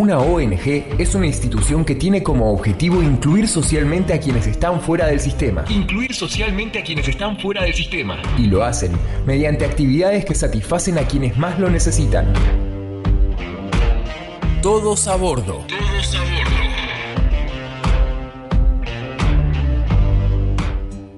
Una ONG es una institución que tiene como objetivo incluir socialmente a quienes están fuera del sistema. Incluir socialmente a quienes están fuera del sistema. Y lo hacen mediante actividades que satisfacen a quienes más lo necesitan. Todos a bordo. Todos a bordo.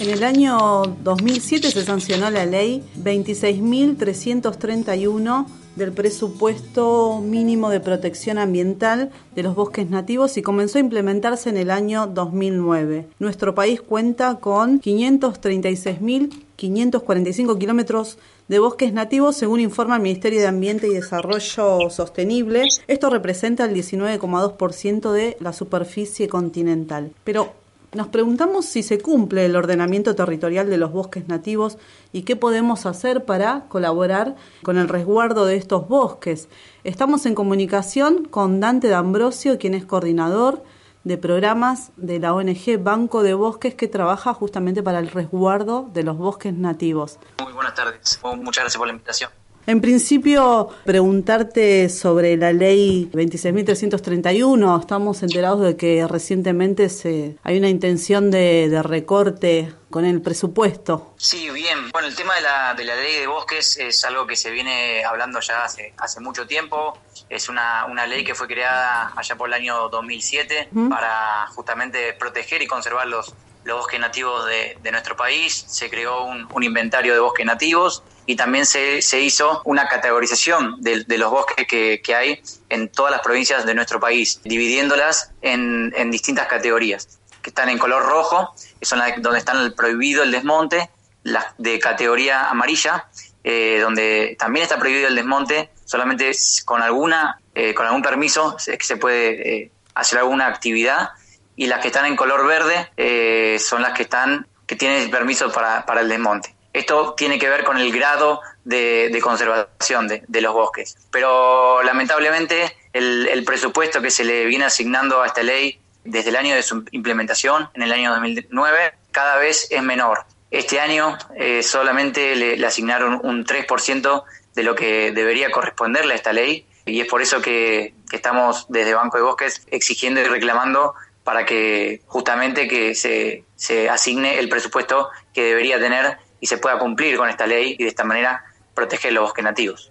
En el año 2007 se sancionó la ley 26.331 del presupuesto mínimo de protección ambiental de los bosques nativos y comenzó a implementarse en el año 2009. Nuestro país cuenta con 536.545 kilómetros de bosques nativos, según informa el Ministerio de Ambiente y Desarrollo Sostenible. Esto representa el 19,2% de la superficie continental. Pero nos preguntamos si se cumple el ordenamiento territorial de los bosques nativos y qué podemos hacer para colaborar con el resguardo de estos bosques. Estamos en comunicación con Dante D'Ambrosio, quien es coordinador de programas de la ONG Banco de Bosques que trabaja justamente para el resguardo de los bosques nativos. Muy buenas tardes, muchas gracias por la invitación. En principio, preguntarte sobre la ley 26.331. Estamos enterados de que recientemente se, hay una intención de, de, recorte con el presupuesto. Sí, bien. Bueno, el tema de la, de la ley de bosques es algo que se viene hablando ya hace, hace mucho tiempo. Es una, una ley que fue creada allá por el año 2007 ¿Mm? para justamente proteger y conservar los, los bosques nativos de, nuestro país. Se creó un, inventario de bosques nativos y también se, se hizo una categorización de, de los bosques que, que, hay en todas las provincias de nuestro país, dividiéndolas en, en distintas categorías, que están en color rojo, que son las donde están prohibido el desmonte, las de categoría amarilla, eh, donde también está prohibido el desmonte, solamente con alguna eh, con algún permiso es que se puede eh, hacer alguna actividad, y las que están en color verde eh, son las que están que tienen permiso para, para el desmonte. Esto tiene que ver con el grado de, de conservación de, de, los bosques. Pero lamentablemente el, el, presupuesto que se le viene asignando a esta ley desde el año de su implementación, en el año 2009, cada vez es menor. Este año eh, solamente le, asignaron un 3% de lo que debería corresponderle a esta ley y es por eso que estamos desde Banco de Bosques exigiendo y reclamando para que justamente que se, se asigne el presupuesto que debería tener y se pueda cumplir con esta ley y de esta manera proteger los bosques nativos.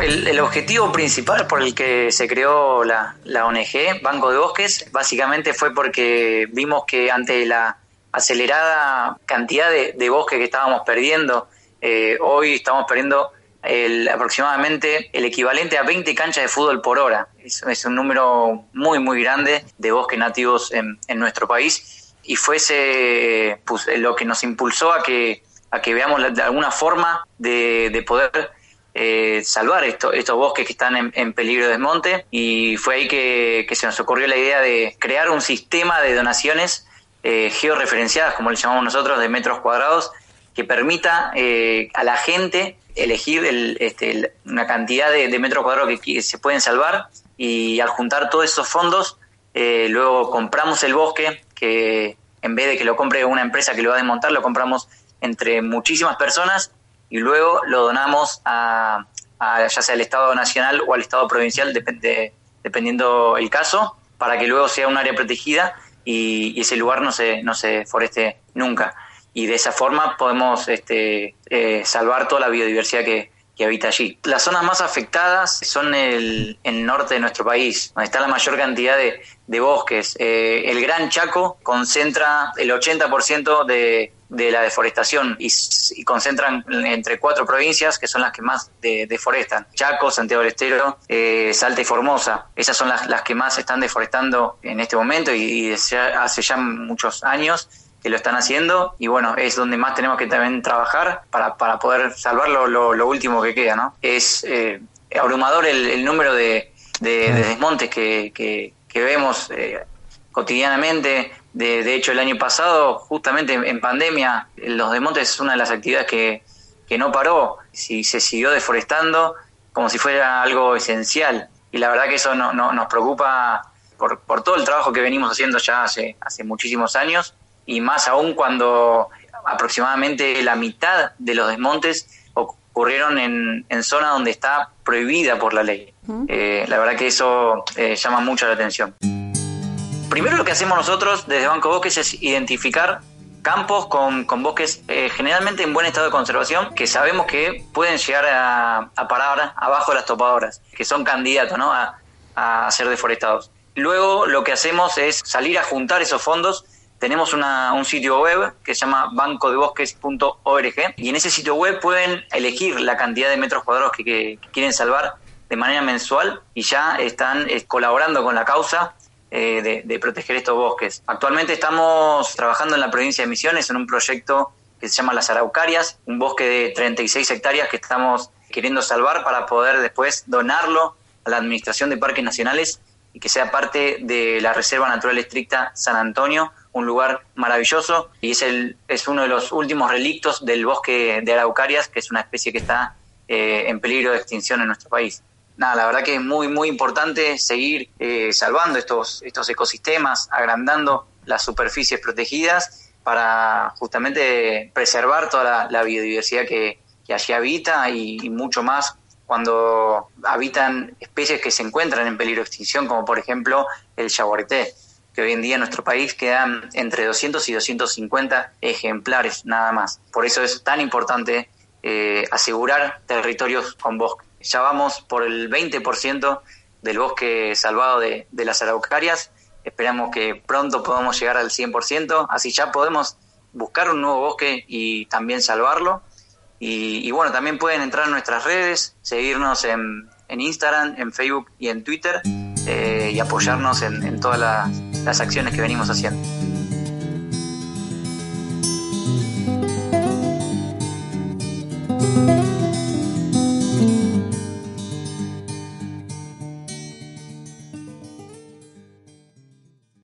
El, objetivo principal por el que se creó la, la, ONG, Banco de Bosques, básicamente fue porque vimos que ante la acelerada cantidad de, de bosques que estábamos perdiendo, eh, hoy estamos perdiendo el, aproximadamente el equivalente a 20 canchas de fútbol por hora. Es, un número muy, muy grande de bosques nativos en, en nuestro país y fue ese, pues, lo que nos impulsó a que, a que veamos de alguna forma de, de poder eh, salvar esto, estos bosques que están en, peligro de desmonte y fue ahí que, que, se nos ocurrió la idea de crear un sistema de donaciones eh, georreferenciadas, como le llamamos nosotros, de metros cuadrados, que permita eh, a la gente elegir el, este, una cantidad de, de, metros cuadrados que, que, se pueden salvar y al juntar todos esos fondos, eh, luego compramos el bosque, que en vez de que lo compre una empresa que lo va a desmontar, lo compramos entre muchísimas personas y luego lo donamos a, a ya sea al Estado Nacional o al Estado Provincial, depende, dependiendo el caso, para que luego sea un área protegida y, y, ese lugar no se, no se foreste nunca. Y de esa forma podemos este, eh, salvar toda la biodiversidad que, que habita allí. Las zonas más afectadas son el, el norte de nuestro país, donde está la mayor cantidad de, de bosques. Eh, el Gran Chaco concentra el 80% de, de la deforestación y, y, concentran entre cuatro provincias que son las que más de, deforestan. Chaco, Santiago del Estero, eh, Salta y Formosa. Esas son las, las, que más están deforestando en este momento y, y hace ya muchos años que lo están haciendo y bueno, es donde más tenemos que también trabajar para, para poder salvar lo, lo, último que queda, ¿no? Es eh, abrumador el, número de, de, desmontes que, que, vemos eh, cotidianamente. De, de, hecho, el año pasado, justamente en, pandemia, los desmontes es una de las actividades que, que no paró, si se siguió deforestando como si fuera algo esencial. Y la verdad que eso no, no, nos preocupa por, por todo el trabajo que venimos haciendo ya hace, hace muchísimos años y más aún cuando aproximadamente la mitad de los desmontes ocurrieron en, en zona donde está prohibida por la ley. Eh, la verdad que eso eh, llama mucho la atención. Primero lo que hacemos nosotros desde Banco Bosques es identificar campos con, con bosques eh, generalmente en buen estado de conservación que sabemos que pueden llegar a, a parar abajo de las topadoras, que son candidatos ¿no? a, a ser deforestados. Luego lo que hacemos es salir a juntar esos fondos tenemos un sitio web que se llama bancodebosques.org y en ese sitio web pueden elegir la cantidad de metros cuadrados que, quieren salvar de manera mensual y ya están eh, colaborando con la causa eh, de, proteger estos bosques. Actualmente estamos trabajando en la provincia de Misiones en un proyecto que se llama Las Araucarias, un bosque de 36 hectáreas que estamos queriendo salvar para poder después donarlo a la Administración de Parques Nacionales y que sea parte de la Reserva Natural Estricta San Antonio, un lugar maravilloso y es, el, es uno de los últimos relictos del bosque de Araucarias, que es una especie que está eh, en peligro de extinción en nuestro país. Nada, la verdad que es muy, muy importante seguir eh, salvando estos, estos ecosistemas, agrandando las superficies protegidas para justamente preservar toda la, biodiversidad que, allí habita y, mucho más cuando habitan especies que se encuentran en peligro de extinción, como por ejemplo el yaguareté que hoy en día en nuestro país quedan entre 200 y 250 ejemplares nada más. Por eso es tan importante eh, asegurar territorios con bosque. Ya vamos por el 20% del bosque salvado de, las araucarias. Esperamos que pronto podamos llegar al 100%, así ya podemos buscar un nuevo bosque y también salvarlo. Y, bueno, también pueden entrar en nuestras redes, seguirnos en, Instagram, en Facebook y en Twitter eh, y apoyarnos en todas las las acciones que venimos haciendo.